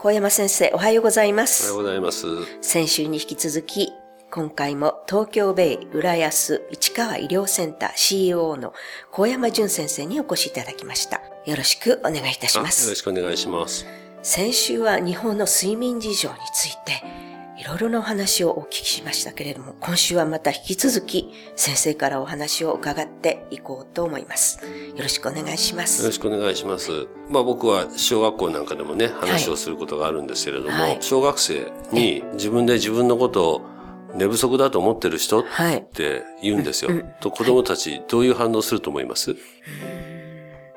小山先生、おはようございまおはよすう。ございます。先週に引き続き、今回も東京ベイ浦安市川医療センター CEO の小山淳先生にお越しいただきました。よろしくお願いいたしあよろます。しくお願いします。先週は日本の睡眠事情について、いろいろなお話をお聞きしましたけれども、今週はまた引き続き先生からお話を伺っていこうと思います。よろしくお願いしまよろす。しくお願いします。まあ僕は小学校なんかでもね、話をすることがあるんですけれども、はい小学生に自分で自分のことを寝不足だと思ってる人っはい。て言うんですよ。と子供たちどういう反応すると思います、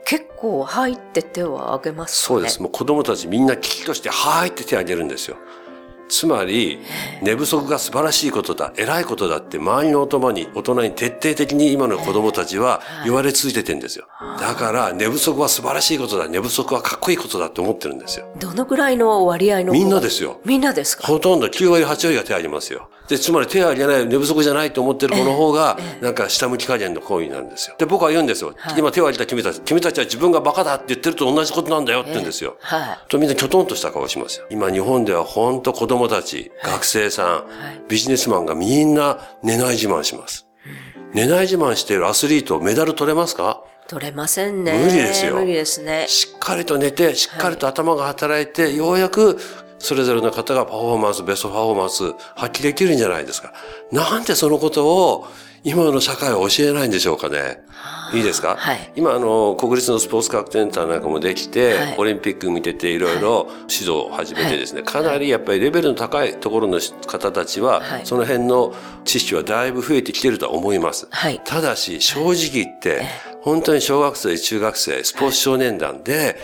結構入って手を挙げますね。そうです。もう子供たちみんな危機として、はーいって手を挙げるんですよ。つまり、寝不足が素晴らしいことだ、偉いことだって周りの大人に、大人に徹底的に今の子供たちは言われ続けてんですよ。だから、寝不足は素晴らしいことだ、寝不足はかっこいいことだって思ってるんですよ。どのぐらいの割合のみんなですよ。みんなですか？ほとんど9割、8割が手を挙げますよ。で、つまり手を挙げない、寝不足じゃないと思ってる子の方が、なんか下向き加減の行為になるんですよ。で、僕は言うんですよ。今手を挙げた君たち、君たちは自分がバカだって言ってると同じことなんだよって言うんですよ。はい。とみんなきょとんとした顔しますよ。今日本では本当子供たち、学生さん、ビジネスマンがみんな寝ない自慢します。寝ない自慢しているアスリート、メダル取れますか？取れませんね。無理ですよ無理ですね。しっかりと寝て、しっかりと頭が働いて、ようやくそれぞれの方がパフォーマンス、ベストパフォーマンス発揮できるんじゃないですか。なんでそのことを今の社会は教えないんでしょうかね。いいですか、はい。今、あの、国立のスポーツ科学センターなんかもできて、はい。オリンピック見てていろいろ指導を始めてですね、かなりやっぱりレベルの高いところの方たちは、はい。その辺の知識はだいぶ増えてきてるとは思います。はい。ただし、正直言って、本当に小学生、中学生、スポーツ少年団で、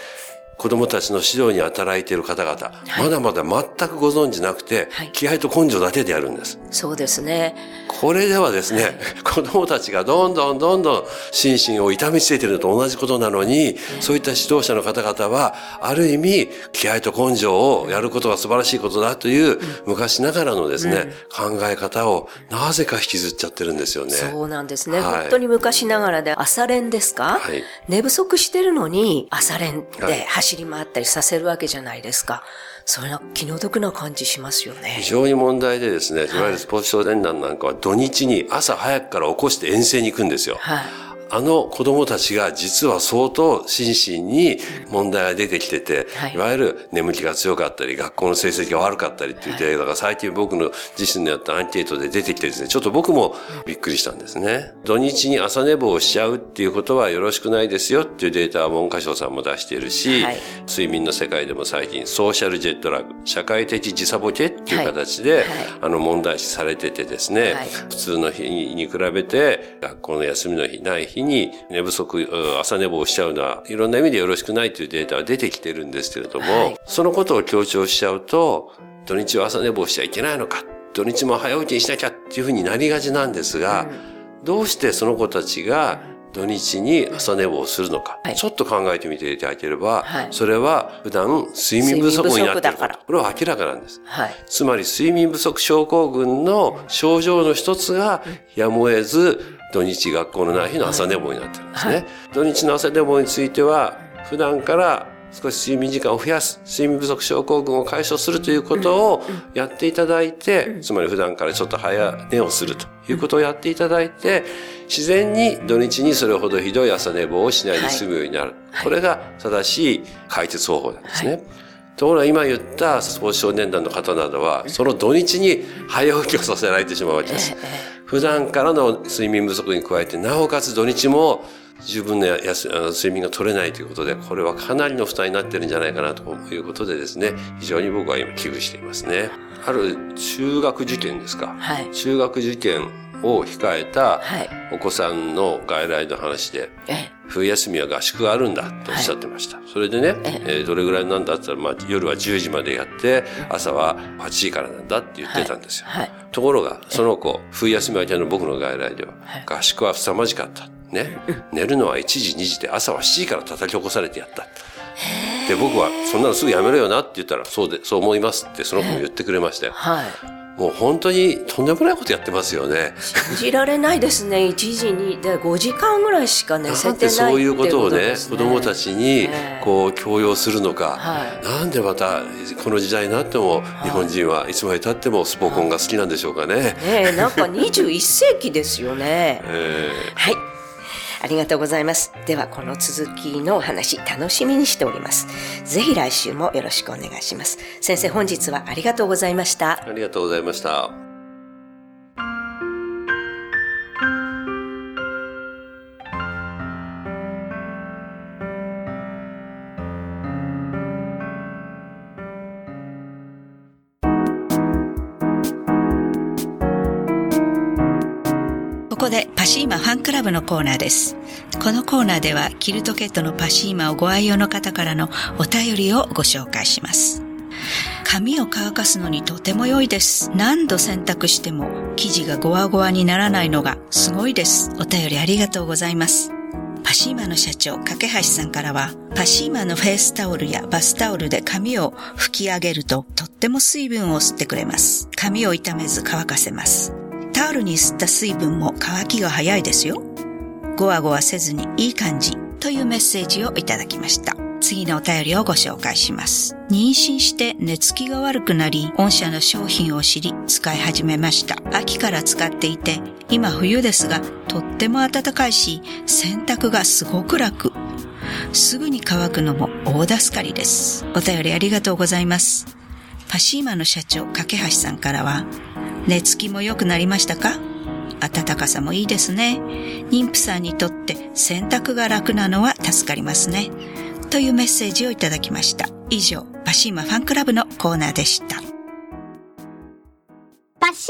子供たちの指導に働いている方々、まだまだ全くご存知なくて、はい。気合と根性だけでやるんです。そうですね。これではですね、子供たちがどんどんどんどん心身を痛めつけているのと同じことなのに、そういった指導者の方々は、ある意味、気合と根性をやることが素晴らしいことだという、昔ながらのですね、考え方をなぜか引きずっちゃってるんですよね。そうなんですね。はい。本当に昔ながらで朝練ですか、はい。寝不足してるのに朝練はい。で走り回ったりさせるわけじゃないですか。それは気の毒な感じしますよね非。常に問題でですね、いわゆるスポーツ少年団なんかは土日に朝早くから起こして遠征に行くんですよ。はい。あの子供たちが実は相当心身に問題が出てきてて、はい。い、わゆる眠気が強かったり、学校の成績が悪かったりっていうデータが最近僕の自身のやったアンケートで出てきてですね、ちょっと僕もびっくりしたんですね。土日に朝寝坊をしちゃうっていうことはよろしくないですよっていうデータは文科省さんも出しているし、はい。睡眠の世界でも最近ソーシャルジェットラグ、社会的時差ボケっていう形で、はいはい。あの問題視されててですね、はい。普通の日に比べて、学校の休みの日ない日に寝不足、うん朝寝坊しちゃうのは、いろんな意味でよろしくないというデータは出てきてるんですけれども、はい。そのことを強調しちゃうと、土日は朝寝坊しちゃいけないのか、土日も早起きにしなきゃっていうふうになりがちなんですが、どうしてその子たちが土日に朝寝坊をするのか、はい。ちょっと考えてみていただければ、はい。それは普段睡眠不足になっていること。これは明らかなんです。はい。つまり睡眠不足症候群の症状の一つがやむを得ず土日学校のない日の朝寝坊になってるんですね。はい土日の朝寝坊については普段から少し睡眠時間を増やす、睡眠不足症候群を解消するということをやっていただいて、つまり普段からちょっと早寝をするということをやっていただいて、自然に土日にそれほどひどい朝寝坊をしないで済むようになる。はいこれが正しい解決方法なんですね。はところが今言ったスポーツ少年団の方などは、その土日に早起きをさせられてしまうわけです。普段からの睡眠不足に加えて、なおかつ土日も十分な睡眠が取れないということで、これはかなりの負担になってるんじゃないかなということでですね、非常に僕は今危惧していますね。ある中学受験ですか。はい。中学受験を控えたはい。お子さんの外来の話で、え冬休みは合宿があるんだとおっしゃってました。それでね、ええーどれぐらいなんだって言ったら、まあ、夜は10時までやって、朝は8時からなんだって言ってたんですよ。はい。ところが、その子、冬休み明けの僕の外来でははい、合宿は凄まじかった。ね。寝るのは1時、2時で朝は7時から叩き起こされてやった。で、僕は、そんなのすぐやめろよなって言ったら、そうで、そう思いますってその子も言ってくれましたよ。はい。もう本当にとんでもないことやってますよね。信じられないですね。1時にで5時間ぐらいしか寝せてそういうことをね子供たちにええこう強要するのか、はいなんでまたこの時代になっても日本人はいつまでたってもスポコンが好きなんでしょうかね。ねえ、なんか21世紀ですよね。えはい。ありがとうございます。では、この続きのお話、楽しみにしております。ぜひ来週もよろしくお願いします。先生、本日はありがとうございました。ありがとうございました。ここでパシーマファンクラブのコーナーです。このコーナーではキルトケットのパシーマをご愛用の方からのお便りをご紹介します。髪を乾かすのにとても良いです。何度洗濯しても生地がゴワゴワにならないのがすごいです。お便りありがとうございます。パシーマの社長、架橋さんからは、パシーマのフェイスタオルやバスタオルで髪を拭き上げると、とっても水分を吸ってくれます。髪を傷めず乾かせます。に吸った水分も乾きが早いですよ。ゴワゴワせずにいい感じというメッセージをいただきました。次のお便りをご紹介します。妊娠して寝つきが悪くなり、御社の商品を知り使い始めました。秋から使っていて、今冬ですが、とっても暖かいし、洗濯がすごく楽。すぐに乾くのも大助かりです。お便りありがとうございます。パシーマの社長、架橋さんからは、寝つきも良くなりましたか？暖かさもいいですね。妊婦さんにとって洗濯が楽なのは助かりますね。というメッセージをいただきました。以上、パシーマファンクラブのコーナーでした。パシ